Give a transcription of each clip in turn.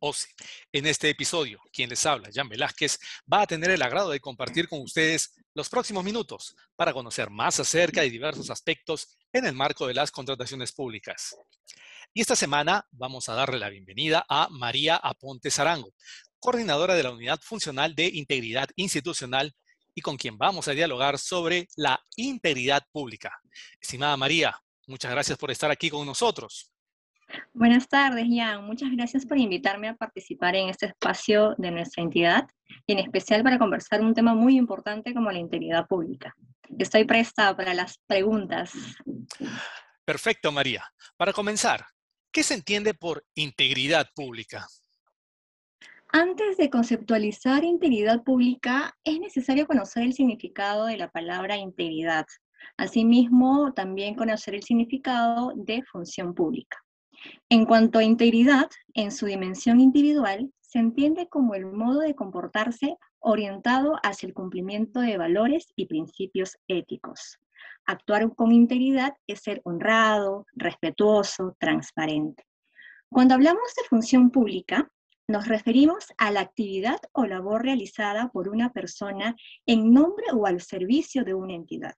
OCE. En este episodio, quien les habla, Jan Velázquez, va a tener el agrado de compartir con ustedes los próximos minutos para conocer más acerca de diversos aspectos en el marco de las contrataciones públicas. Y esta semana vamos a darle la bienvenida a María Aponte Zarango, coordinadora de la Unidad Funcional de Integridad Institucional y con quien vamos a dialogar sobre la integridad pública. Estimada María, muchas gracias por estar aquí con nosotros. Buenas tardes, Jan. Muchas gracias por invitarme a participar en este espacio de nuestra entidad y en especial para conversar un tema muy importante como la integridad pública. Estoy presta para las preguntas. Perfecto, María. Para comenzar, ¿qué se entiende por integridad pública? Antes de conceptualizar integridad pública, es necesario conocer el significado de la palabra integridad. Asimismo, también conocer el significado de función pública. En cuanto a integridad, en su dimensión individual, se entiende como el modo de comportarse orientado hacia el cumplimiento de valores y principios éticos. Actuar con integridad es ser honrado, respetuoso, transparente. Cuando hablamos de función pública, nos referimos a la actividad o labor realizada por una persona en nombre o al servicio de una entidad,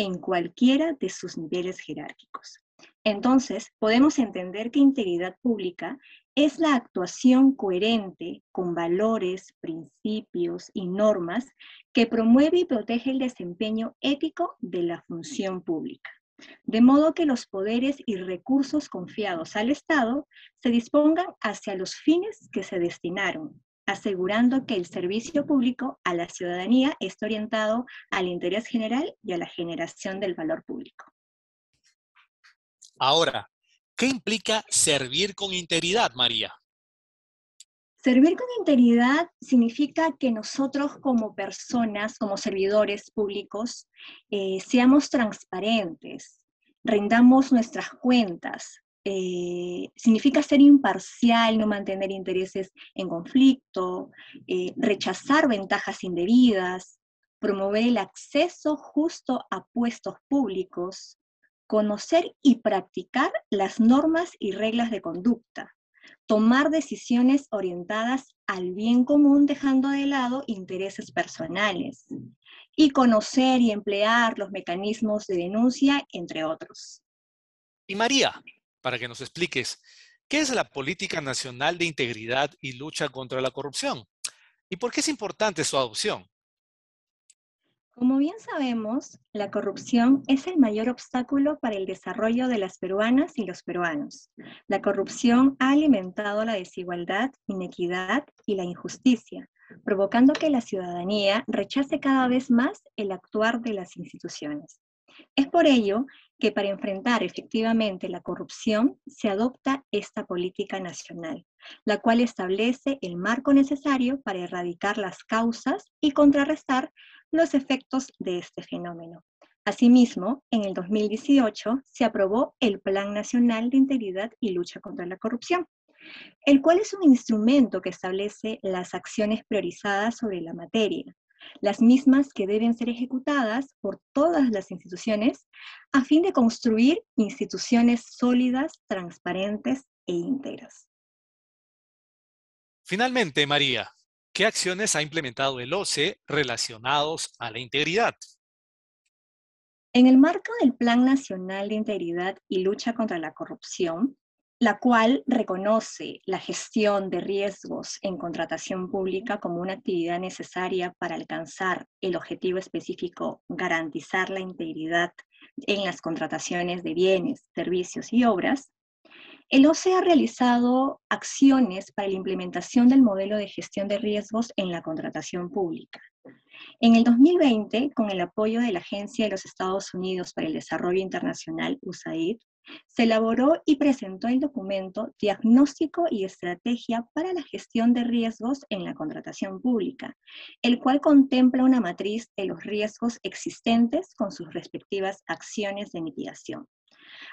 en cualquiera de sus niveles jerárquicos. Entonces, podemos entender que integridad pública es la actuación coherente con valores, principios y normas que promueve y protege el desempeño ético de la función pública, de modo que los poderes y recursos confiados al Estado se dispongan hacia los fines que se destinaron, asegurando que el servicio público a la ciudadanía esté orientado al interés general y a la generación del valor público. Ahora, ¿qué implica servir con integridad, María? Servir con integridad significa que nosotros como personas, como servidores públicos, eh, seamos transparentes, rindamos nuestras cuentas. Eh, significa ser imparcial, no mantener intereses en conflicto, eh, rechazar ventajas indebidas, promover el acceso justo a puestos públicos, conocer y practicar las normas y reglas de conducta, tomar decisiones orientadas al bien común dejando de lado intereses personales y conocer y emplear los mecanismos de denuncia, entre otros. Y María, para que nos expliques, ¿qué es la Política Nacional de Integridad y Lucha contra la Corrupción? ¿Y por qué es importante su adopción? Como bien sabemos, la corrupción es el mayor obstáculo para el desarrollo de las peruanas y los peruanos. La corrupción ha alimentado la desigualdad, inequidad y la injusticia, provocando que la ciudadanía rechace cada vez más el actuar de las instituciones. Es por ello que para enfrentar efectivamente la corrupción se adopta esta política nacional, la cual establece el marco necesario para erradicar las causas y contrarrestar los efectos de este fenómeno. Asimismo, en el 2018 se aprobó el Plan Nacional de Integridad y Lucha contra la Corrupción, el cual es un instrumento que establece las acciones priorizadas sobre la materia, las mismas que deben ser ejecutadas por todas las instituciones a fin de construir instituciones sólidas, transparentes e íntegras. Finalmente, María, ¿Qué acciones ha implementado el OCE relacionados a la integridad? En el marco del Plan Nacional de Integridad y Lucha contra la Corrupción, la cual reconoce la gestión de riesgos en contratación pública como una actividad necesaria para alcanzar el objetivo específico, garantizar la integridad en las contrataciones de bienes, servicios y obras, el OCE ha realizado acciones para la implementación del modelo de gestión de riesgos en la contratación pública. En el 2020, con el apoyo de la Agencia de los Estados Unidos para el Desarrollo Internacional, USAID, se elaboró y presentó el documento Diagnóstico y Estrategia para la Gestión de Riesgos en la Contratación Pública, el cual contempla una matriz de los riesgos existentes con sus respectivas acciones de mitigación.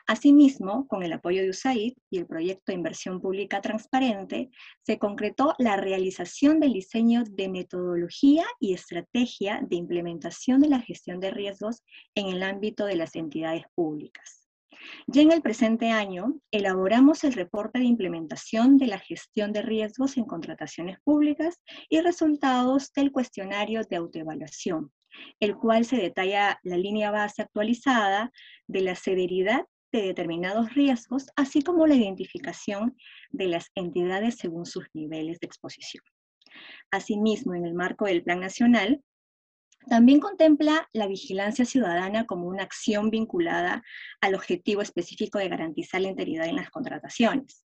Asimismo, con el apoyo de USAID y el proyecto de inversión pública transparente, se concretó la realización del diseño de metodología y estrategia de implementación de la gestión de riesgos en el ámbito de las entidades públicas. Ya en el presente año, elaboramos el reporte de implementación de la gestión de riesgos en contrataciones públicas y resultados del cuestionario de autoevaluación, el cual se detalla la línea base actualizada de la severidad de determinados riesgos, así como la identificación de las entidades según sus niveles de exposición. Asimismo, en el marco del Plan Nacional, también contempla la vigilancia ciudadana como una acción vinculada al objetivo específico de garantizar la integridad en las contrataciones.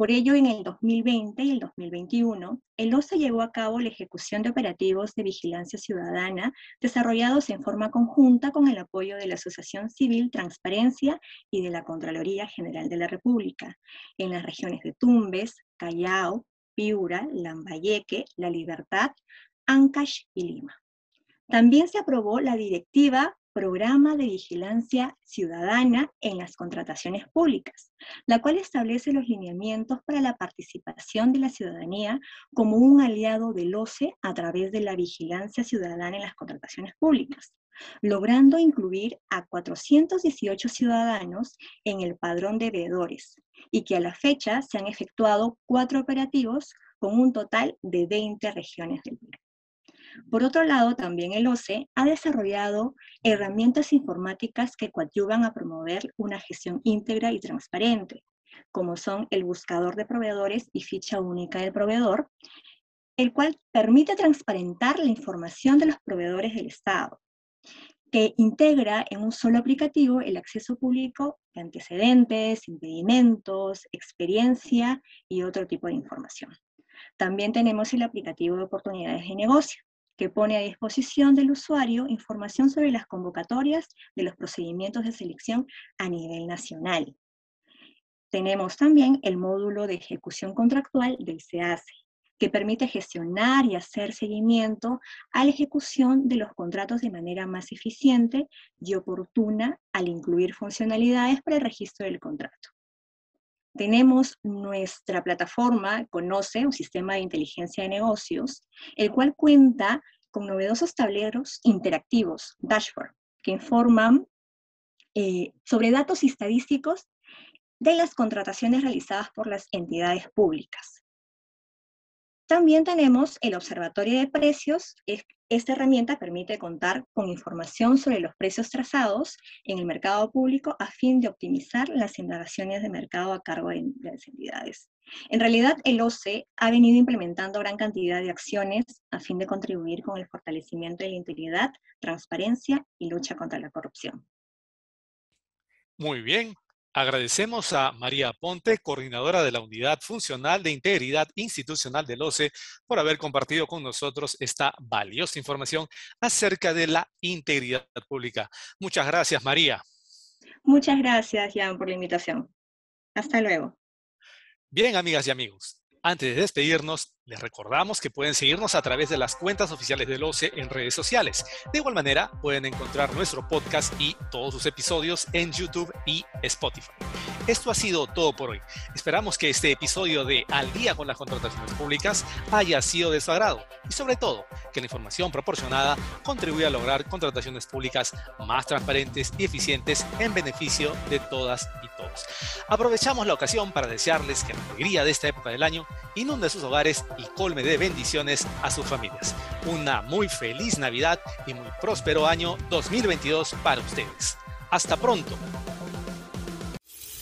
Por ello, en el 2020 y el 2021, el OCE llevó a cabo la ejecución de operativos de vigilancia ciudadana desarrollados en forma conjunta con el apoyo de la Asociación Civil Transparencia y de la Contraloría General de la República, en las regiones de Tumbes, Callao, Piura, Lambayeque, La Libertad, Ancash y Lima. También se aprobó la Directiva Programa de Vigilancia Ciudadana en las Contrataciones Públicas, la cual establece los lineamientos para la participación de la ciudadanía como un aliado del OCE a través de la vigilancia ciudadana en las contrataciones públicas, logrando incluir a 418 ciudadanos en el padrón de veedores y que a la fecha se han efectuado cuatro operativos con un total de 20 regiones del Perú. Por otro lado, también el OCE ha desarrollado herramientas informáticas que coadyuvan a promover una gestión íntegra y transparente, como son el buscador de proveedores y ficha única del proveedor, el cual permite transparentar la información de los proveedores del Estado, que integra en un solo aplicativo el acceso público de antecedentes, impedimentos, experiencia y otro tipo de información. También tenemos el aplicativo de oportunidades de negocio, que pone a disposición del usuario información sobre las convocatorias de los procedimientos de selección a nivel nacional. Tenemos también el módulo de ejecución contractual del SEACE, que permite gestionar y hacer seguimiento a la ejecución de los contratos de manera más eficiente y oportuna al incluir funcionalidades para el registro del contrato. Tenemos nuestra plataforma Conoce, un sistema de inteligencia de negocios, el cual cuenta con novedosos tableros interactivos, dashboard, que informan eh, sobre datos estadísticos de las contrataciones realizadas por las entidades públicas. También tenemos el Observatorio de Precios. Esta herramienta permite contar con información sobre los precios trazados en el mercado público a fin de optimizar las indagaciones de mercado a cargo de, las entidades. En realidad, el OCE ha venido implementando gran cantidad de acciones a fin de contribuir con el fortalecimiento de la integridad, transparencia y lucha contra la corrupción. Muy bien, Agradecemos a María Ponte, coordinadora de la Unidad Funcional de Integridad Institucional del OCE, por haber compartido con nosotros esta valiosa información acerca de la integridad pública. Muchas gracias, María. Muchas gracias, Jan, por la invitación. Hasta luego. Bien, amigas y amigos, antes de despedirnos, les recordamos que pueden seguirnos a través de las cuentas oficiales del OCE en redes sociales. De igual manera, pueden encontrar nuestro podcast y todos sus episodios en YouTube y Spotify. Esto ha sido todo por hoy. Esperamos que este episodio de Al día con las contrataciones públicas haya sido de su agrado y sobre todo que la información proporcionada contribuya a lograr contrataciones públicas más transparentes y eficientes en beneficio de todas y todos. Aprovechamos la ocasión para desearles que la alegría de esta época del año inunde sus hogares y colme de bendiciones a sus familias. Una muy feliz Navidad y muy próspero año 2022 para ustedes. Hasta pronto.